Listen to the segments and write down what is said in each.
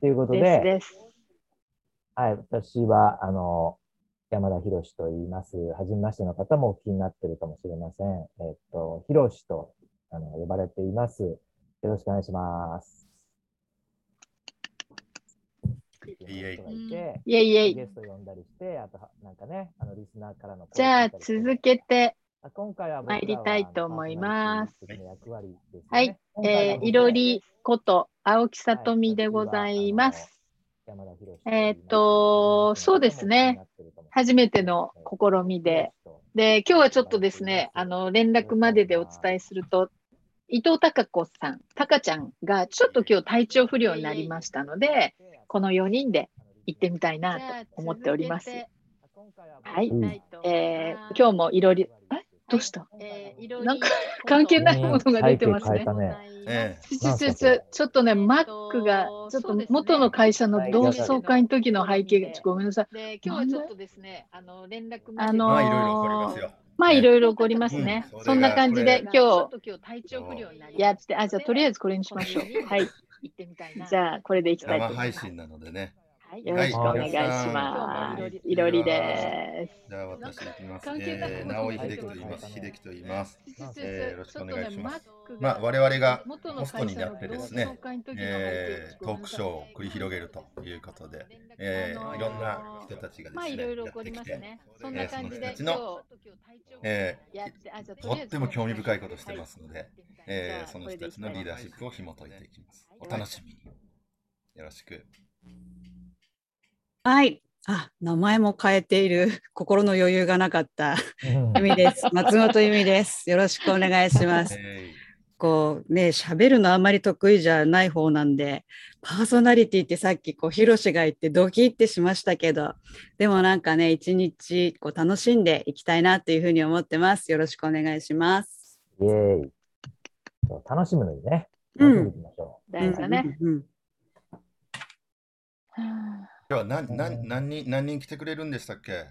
ということで、ですです。はい、私は、あの、山田博と言います。はじめましての方もお聞きになってるかもしれません。えっと、博とあの呼ばれています。よろしくお願いします。いえい人がいてイェイイェイ。ゲスト呼んだりして、あとは、なんかね、あの、リスナーからの声じゃあ続けて、あ今回は参りたいと思います。はい、えー、いろりこと青木さとみでございます。えーっとそうですね。初めての試みで。で、今日はちょっとですね、あの、連絡まででお伝えすると、伊藤孝子さん、たかちゃんがちょっと今日体調不良になりましたので、この4人で行ってみたいなと思っております。はい。うんえー今日もいろり、え？どうした？なんか関係ないものが出てますね。ね。えちちちちちょっとね、マックが、ちょっと元の会社の同窓会の時の背景が、ちょっとごめんなさい。で今日はちょっとですね、あの連絡あのまあいろいろ起こりますよ。まあ、いろいろ起こりますね。うんそんな感じでこ今ちょっと今日体調不良になり日やって、あ、じゃあとりあえずこれにしましょう。はい。行ってみたいな。じゃあ、これでいきたいと生思います。配信なのでね。はいよろしくお願いしまはいす。いろりです。じゃあ私行きます。えー、直井秀樹と言います。秀樹と言います。えーよろしくお願いしますまあ我々がホストになってですね、えー、トークショーを繰り広げるということで、えー、いろんな人たちがまあですね、やってきて、えーその人たちのえやって、あ、じゃあとっても興味深いことしてますので、えー、その人たちのリーダーシップを紐解いていきます。お楽しみに。よろしく。はい。あ、名前も変えている。心の余裕がなかった。うん由美です。松本由美です。よろしくお願いします。えこうね、喋るのあんまり得意じゃない方なんで、パーソナリティってさっきこう、ヒロシが言ってドキってしましたけど、でもなんかね、一日こう楽しんでいきたいなっていうふうに思ってます。よろしくお願いします。イェーイ。楽しむのにね。うん楽しんでいきましょ大事だね。うんうん今日は何何何人何人来てくれるんでしたっけ？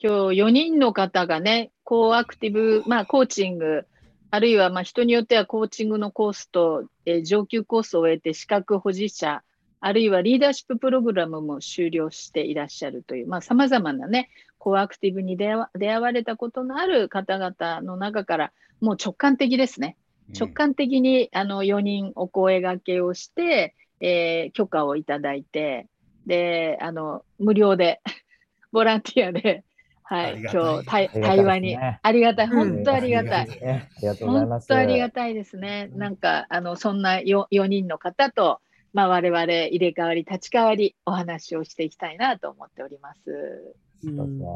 今日4人の方がね、コーアクティブ、まあ、コーチング、あるいはまあ人によってはコーチングのコースと、えー上級コースを終えて資格保持者、あるいはリーダーシッププログラムも終了していらっしゃるという、まあ、様々なね、コーアクティブに出会わ出会われたことのある方々の中から、もう直感的ですね。直感的にあの4人お声掛けをして、えー許可をいただいて、で、あの、無料で、ボランティアで、はい、い今日、対対話にありがたい、うん本当ありがたい。ねありがとうございます。本当ありがたいですね。なんか、あの、そんな 4, 4人の方と、まあ、我々入れ替わり、立ち替わり、お話をしていきたいなと思っております。そうですね。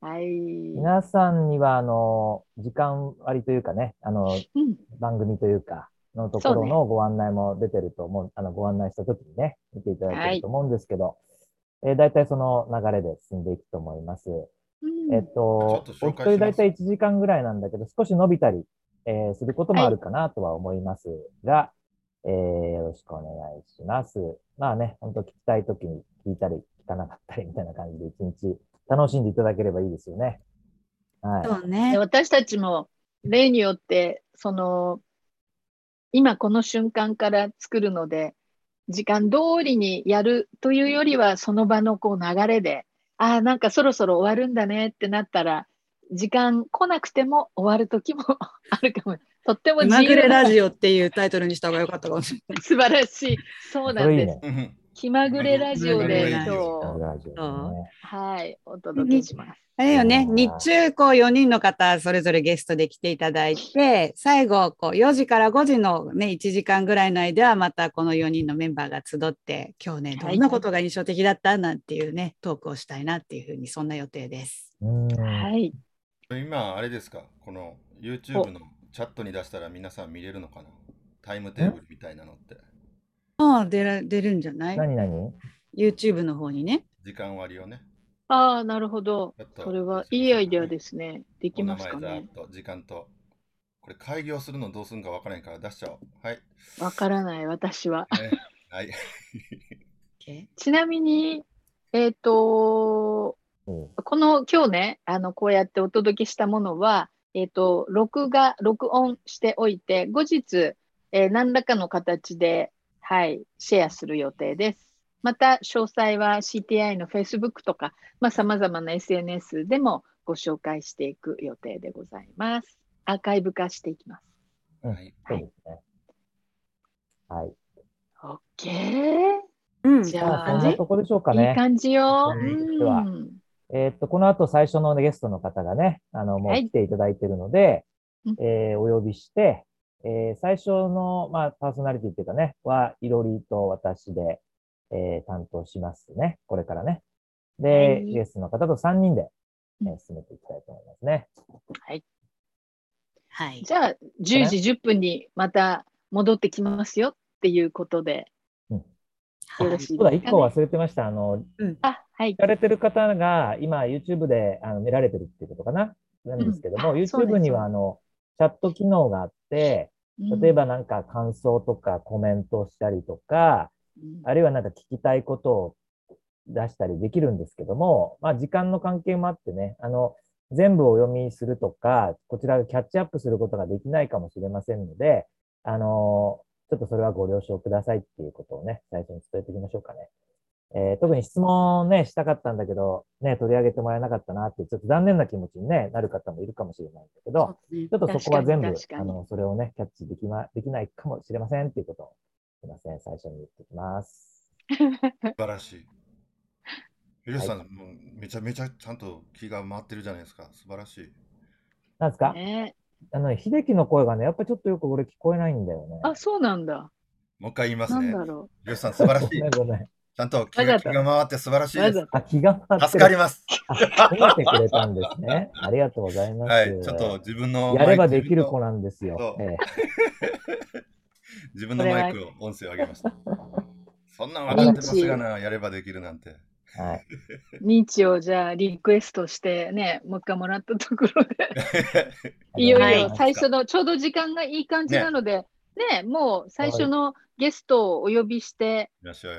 はい。皆さんには、あの、時間割というかね、あの、うん、番組というか、のところのご案内も出てると思う、あの、ご案内したときにね、見ていただいてると思うんですけど、えー、大体その流れで進んでいくと思います。うんえっとお一人大体1時間ぐらいなんだけど、少し伸びたり、えーすることもあるかなとは思いますが、えーよろしくお願いします。まあね、本当聞きたいときに聞いたり、聞かなかったりみたいな感じで一日楽しんでいただければいいですよね。はい。そうねで。私たちも例によってその今この瞬間から作るので時間通りにやるというよりはその場のこう流れでああなんかそろそろ終わるんだねってなったら時間来なくても終わる時も あるかもとっても気まぐれラオジオっていうタイトルにした方が良かったかもしれない。素晴らしいそうなんですいいね。うん気まぐれラジオで今日はいお届けします。あれよね、うん日中こう4人の方それぞれゲストで来ていただいて、最後こう4時から5時のね、1時間ぐらいの間はまたこの4人のメンバーが集って、今日ね、どんなことが印象的だった？なんていうね、トークをしたいなっていうふうに、そんな予定です。うん。はい。今、あれですか、この YouTube のチャットに出したら皆さん見れるのかな？タイムテーブルみたいなのって。ああ、出る出るんじゃない？何何 ?YouTube の方にね。時間割をね。ああなるほどそれはいいアイデアですねできますかね時間と。これ開業するのどうするんか分からへんから出しちゃおう。はい。わからない私はね、はい。ちなみに、えっ、と、うんこの今日ね、あの、こうやってお届けしたものは、えっ、と、録画、録音しておいて、後日、えー何らかの形ではい、シェアする予定です。また、詳細は CTI の Facebook とか、まあ、様々な SNS でもご紹介していく予定でございます。アーカイブ化していきます。うんはいそうですね。はい。OK。うん。じゃあまあ、そんなとこでしょうかいいね。感じよ。うんえーっと、この後最初のゲストの方がね、あの、もうはい来ていただいているので、うんえーお呼びして、えー最初の、まあ、パーソナリティっていうかね、は、いろりと私で、えー担当しますね。これからね。で、はいゲストの方と3人で、えうんー進めていきたいと思いますね。はい。じゃあ、10時10分にまた戻ってきますよっていうことで、よろしいそうだ、1ですか、ね。個忘れてました。あの、あ、はい聞。かれてる方が、今、YouTube であの見られてるっていうことかな？なんですけども、うん YouTube には、あの、チャット機能があって、例えばなんか感想とかコメントをしたりとか、うん、あるいはなんか聞きたいことを出したりできるんですけども、まあ時間の関係もあってね、あの、全部お読みするとか、こちらがキャッチアップすることができないかもしれませんので、あの、ちょっとそれはご了承くださいっていうことをね、最初に伝えておきましょうかね。えー特に質問ね、したかったんだけど、ね、取り上げてもらえなかったなって、ちょっと残念な気持ちに、ね、なる方もいるかもしれないんだけど、ねちょっとそこは全部あの、それをね、キャッチできま、できないかもしれませんっていうことを、すいません、最初に言っておきます。素晴らしい。ひろしさん、もうめちゃめちゃちゃんと気が回ってるじゃないですか。素晴らしい。なんですか、ね、あの、秀樹の声がね、やっぱちょっとよく俺聞こえないんだよね。あ、そうなんだ。もう一回言いますね。なんだろひろしさん、素晴らしい ごめ。んごめん。ちゃんと気が気が回って素晴らしう。いです。あ、気が回ってる。助かります。あ、褒めてくれたんですね。ありがとうございます。はい、ちょっと自分のやればできる子ななんですよそ。うえ自分のマイクを音声を上げました。そんなん分かってますがな、やればできるなんて。えはい。認知をじゃあリクエストしてね、もう一回もらったところで、いよはいいよ最初のちょうど時間がいい感じなので、ね、もう最初のゲストをお呼びして。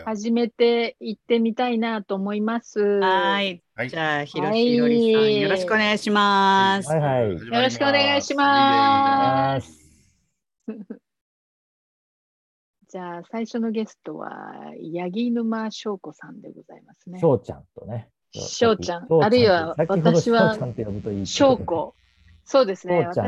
始めていってみたいなと思います。はい。はいじゃあ、ひろはいしいろりさん、よろしくお願いします。はいはい。よろしくお願いしすます。す。じゃあ最初のゲストは八木沼翔子さんでございますね。翔ちゃんとね。翔ちゃん翔あるいは私は翔ちゃんって呼ぶといいってことで翔子。そうですね。翔ちゃん